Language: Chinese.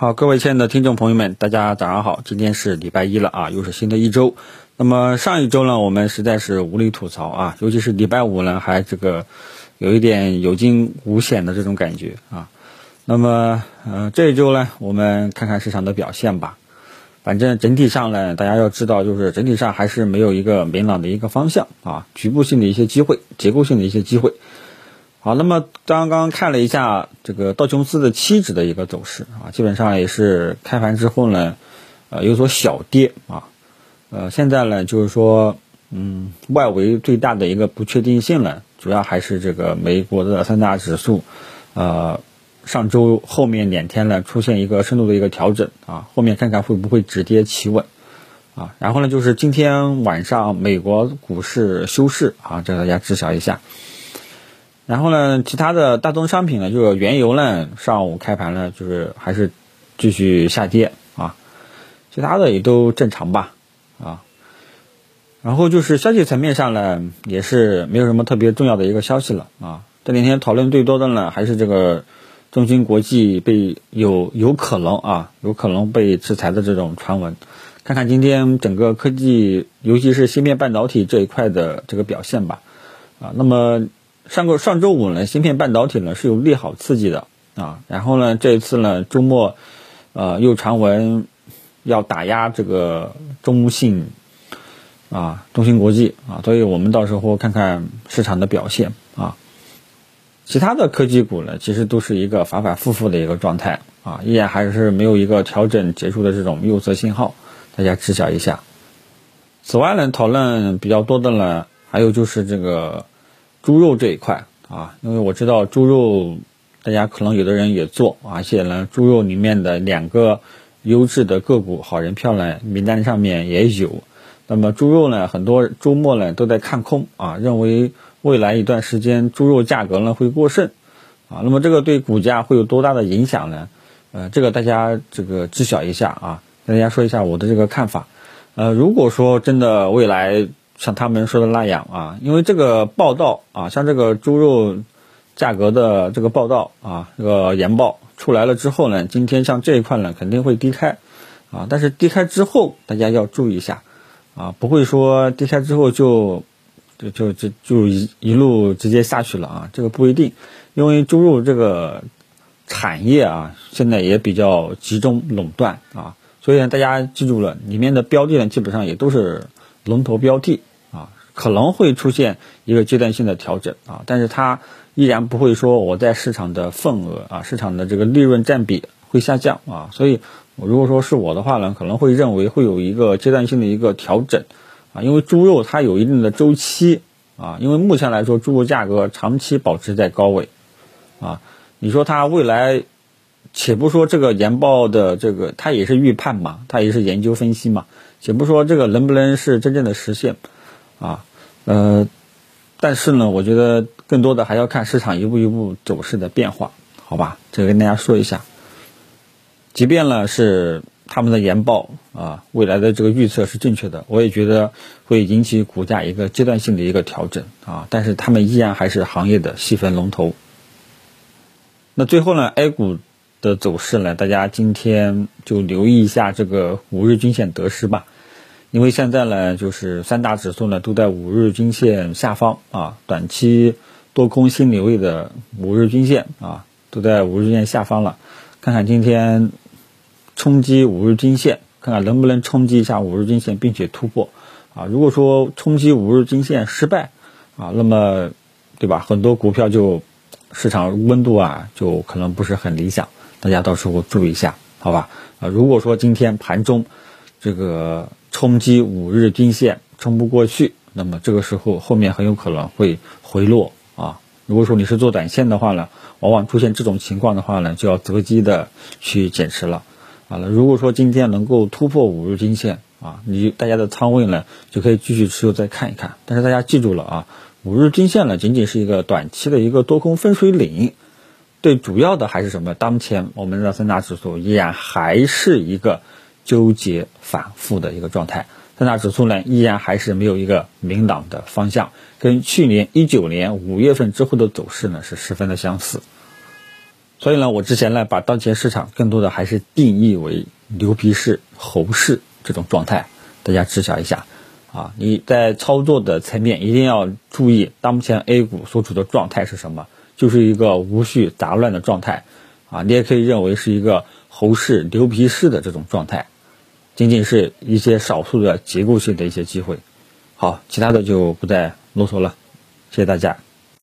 好，各位亲爱的听众朋友们，大家早上好！今天是礼拜一了啊，又是新的一周。那么上一周呢，我们实在是无力吐槽啊，尤其是礼拜五呢，还这个有一点有惊无险的这种感觉啊。那么呃，这一周呢，我们看看市场的表现吧。反正整体上呢，大家要知道，就是整体上还是没有一个明朗的一个方向啊，局部性的一些机会，结构性的一些机会。好，那么刚刚看了一下这个道琼斯的期指的一个走势啊，基本上也是开盘之后呢，呃，有所小跌啊，呃，现在呢就是说，嗯，外围最大的一个不确定性呢，主要还是这个美国的三大指数，呃，上周后面两天呢出现一个深度的一个调整啊，后面看看会不会止跌企稳啊，然后呢就是今天晚上美国股市休市啊，这个大家知晓一下。然后呢，其他的大宗商品呢，就是原油呢，上午开盘呢，就是还是继续下跌啊，其他的也都正常吧啊。然后就是消息层面上呢，也是没有什么特别重要的一个消息了啊。这两天讨论最多的呢，还是这个中芯国际被有有可能啊，有可能被制裁的这种传闻。看看今天整个科技，尤其是芯片半导体这一块的这个表现吧啊。那么。上个上周五呢，芯片半导体呢是有利好刺激的啊，然后呢，这一次呢周末，呃，又传闻要打压这个中信啊，中芯国际啊，所以我们到时候看看市场的表现啊。其他的科技股呢，其实都是一个反反复复的一个状态啊，依然还是没有一个调整结束的这种右侧信号，大家知晓一下。此外呢，讨论比较多的呢，还有就是这个。猪肉这一块啊，因为我知道猪肉，大家可能有的人也做，而且呢，猪肉里面的两个优质的个股好人票呢，名单上面也有。那么猪肉呢，很多周末呢都在看空啊，认为未来一段时间猪肉价格呢会过剩啊。那么这个对股价会有多大的影响呢？呃，这个大家这个知晓一下啊，跟大家说一下我的这个看法。呃，如果说真的未来，像他们说的那样啊，因为这个报道啊，像这个猪肉价格的这个报道啊，这个研报出来了之后呢，今天像这一块呢肯定会低开啊，但是低开之后大家要注意一下啊，不会说低开之后就就就就就一一路直接下去了啊，这个不一定，因为猪肉这个产业啊现在也比较集中垄断啊，所以呢大家记住了，里面的标的呢基本上也都是龙头标的。可能会出现一个阶段性的调整啊，但是它依然不会说我在市场的份额啊，市场的这个利润占比会下降啊，所以我如果说是我的话呢，可能会认为会有一个阶段性的一个调整啊，因为猪肉它有一定的周期啊，因为目前来说猪肉价格长期保持在高位啊，你说它未来，且不说这个研报的这个它也是预判嘛，它也是研究分析嘛，且不说这个能不能是真正的实现啊。呃，但是呢，我觉得更多的还要看市场一步一步走势的变化，好吧？这个跟大家说一下。即便呢是他们的研报啊，未来的这个预测是正确的，我也觉得会引起股价一个阶段性的一个调整啊。但是他们依然还是行业的细分龙头。那最后呢，A 股的走势呢，大家今天就留意一下这个五日均线得失吧。因为现在呢，就是三大指数呢都在五日均线下方啊，短期多空心理位的五日均线啊都在五日均线下方了。看看今天冲击五日均线，看看能不能冲击一下五日均线，并且突破啊。如果说冲击五日均线失败啊，那么对吧？很多股票就市场温度啊就可能不是很理想，大家到时候注意一下，好吧？啊，如果说今天盘中这个。冲击五日均线冲不过去，那么这个时候后面很有可能会回落啊。如果说你是做短线的话呢，往往出现这种情况的话呢，就要择机的去减持了。好了，如果说今天能够突破五日均线啊，你大家的仓位呢就可以继续持有再看一看。但是大家记住了啊，五日均线呢仅仅是一个短期的一个多空分水岭，对主要的还是什么？当前我们的三大指数依然还是一个。纠结反复的一个状态，三大指数呢依然还是没有一个明朗的方向，跟去年一九年五月份之后的走势呢是十分的相似。所以呢，我之前呢把当前市场更多的还是定义为牛皮市、猴市这种状态，大家知晓一下啊。你在操作的层面一定要注意，当前 A 股所处的状态是什么？就是一个无序杂乱的状态啊。你也可以认为是一个猴市、牛皮市的这种状态，仅仅是一些少数的结构性的一些机会。好，其他的就不再啰嗦了，谢谢大家。